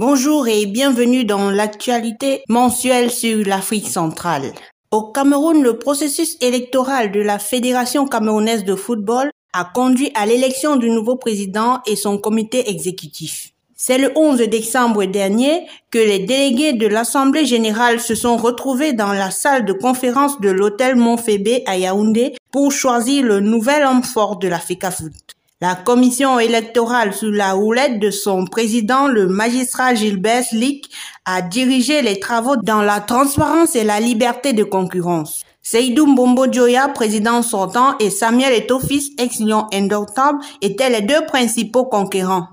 Bonjour et bienvenue dans l'actualité mensuelle sur l'Afrique centrale. Au Cameroun, le processus électoral de la Fédération camerounaise de football a conduit à l'élection du nouveau président et son comité exécutif. C'est le 11 décembre dernier que les délégués de l'Assemblée générale se sont retrouvés dans la salle de conférence de l'hôtel Montfébé à Yaoundé pour choisir le nouvel homme fort de la FECAFOOT. La commission électorale sous la houlette de son président, le magistrat Gilbert Slick, a dirigé les travaux dans la transparence et la liberté de concurrence. Seydou Mbombo Joya, président sortant, et Samuel Etofis, ex-lion indomptable, étaient les deux principaux conquérants.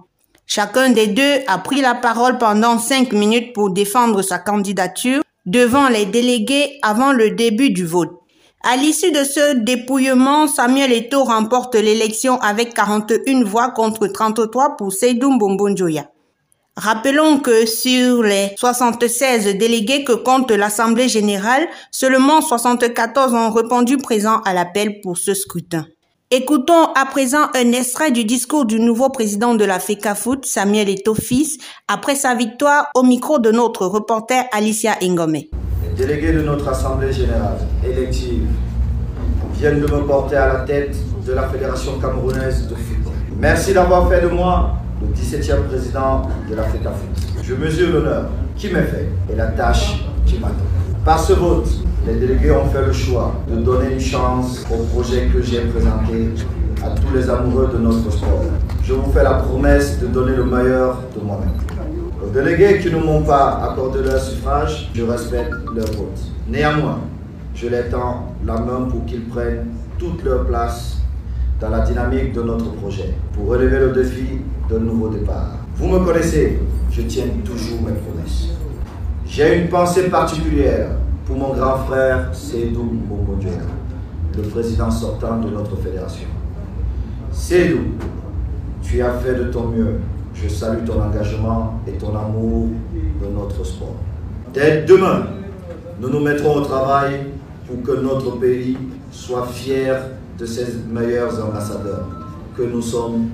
Chacun des deux a pris la parole pendant cinq minutes pour défendre sa candidature devant les délégués avant le début du vote. À l'issue de ce dépouillement, Samuel Eto'o remporte l'élection avec 41 voix contre 33 pour Seydou Mbombonjoya. Rappelons que sur les 76 délégués que compte l'Assemblée générale, seulement 74 ont répondu présent à l'appel pour ce scrutin. Écoutons à présent un extrait du discours du nouveau président de la FECAFOOT, Samuel Eto'o fils, après sa victoire au micro de notre reporter Alicia Ingome délégués de notre Assemblée générale élective viennent de me porter à la tête de la Fédération camerounaise de football. Merci d'avoir fait de moi le 17e président de la FECAFOOT. Je mesure l'honneur qui m'est fait et la tâche qui m'attend. Par ce vote, les délégués ont fait le choix de donner une chance au projet que j'ai présenté à tous les amoureux de notre sport. Je vous fais la promesse de donner le meilleur de moi-même. Aux délégués qui ne m'ont pas accordé leur suffrage, je respecte leur vote. Néanmoins, je les tends la main pour qu'ils prennent toute leur place dans la dynamique de notre projet pour relever le défi d'un nouveau départ. Vous me connaissez, je tiens toujours mes promesses. J'ai une pensée particulière pour mon grand frère Seydou Mbomodjou, le président sortant de notre fédération. Seydou, tu as fait de ton mieux je salue ton engagement et ton amour de notre sport. Dès demain, nous nous mettrons au travail pour que notre pays soit fier de ses meilleurs ambassadeurs que nous sommes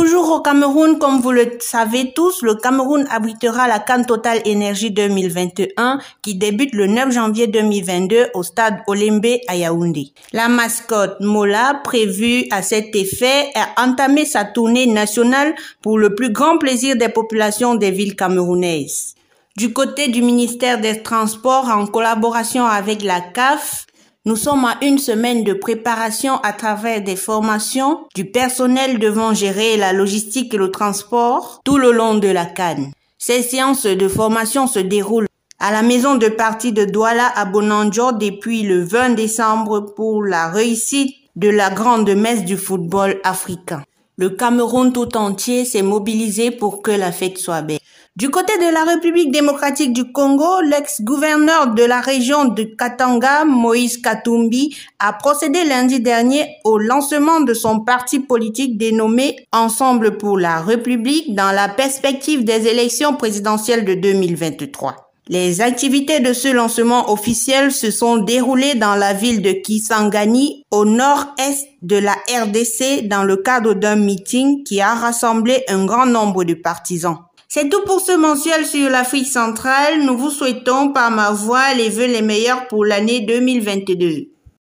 Toujours au Cameroun, comme vous le savez tous, le Cameroun abritera la Cannes Total Énergie 2021 qui débute le 9 janvier 2022 au stade Olembe à Yaoundé. La mascotte Mola, prévue à cet effet, a entamé sa tournée nationale pour le plus grand plaisir des populations des villes camerounaises. Du côté du ministère des Transports, en collaboration avec la CAF, nous sommes à une semaine de préparation à travers des formations du personnel devant gérer la logistique et le transport tout le long de la Cannes. Ces séances de formation se déroulent à la maison de partie de Douala à Bonanjo depuis le 20 décembre pour la réussite de la grande messe du football africain. Le Cameroun tout entier s'est mobilisé pour que la fête soit belle. Du côté de la République démocratique du Congo, l'ex-gouverneur de la région de Katanga, Moïse Katumbi, a procédé lundi dernier au lancement de son parti politique dénommé Ensemble pour la République dans la perspective des élections présidentielles de 2023. Les activités de ce lancement officiel se sont déroulées dans la ville de Kisangani, au nord-est de la RDC, dans le cadre d'un meeting qui a rassemblé un grand nombre de partisans. C'est tout pour ce mensuel sur l'Afrique centrale. Nous vous souhaitons par ma voix les vœux les meilleurs pour l'année 2022.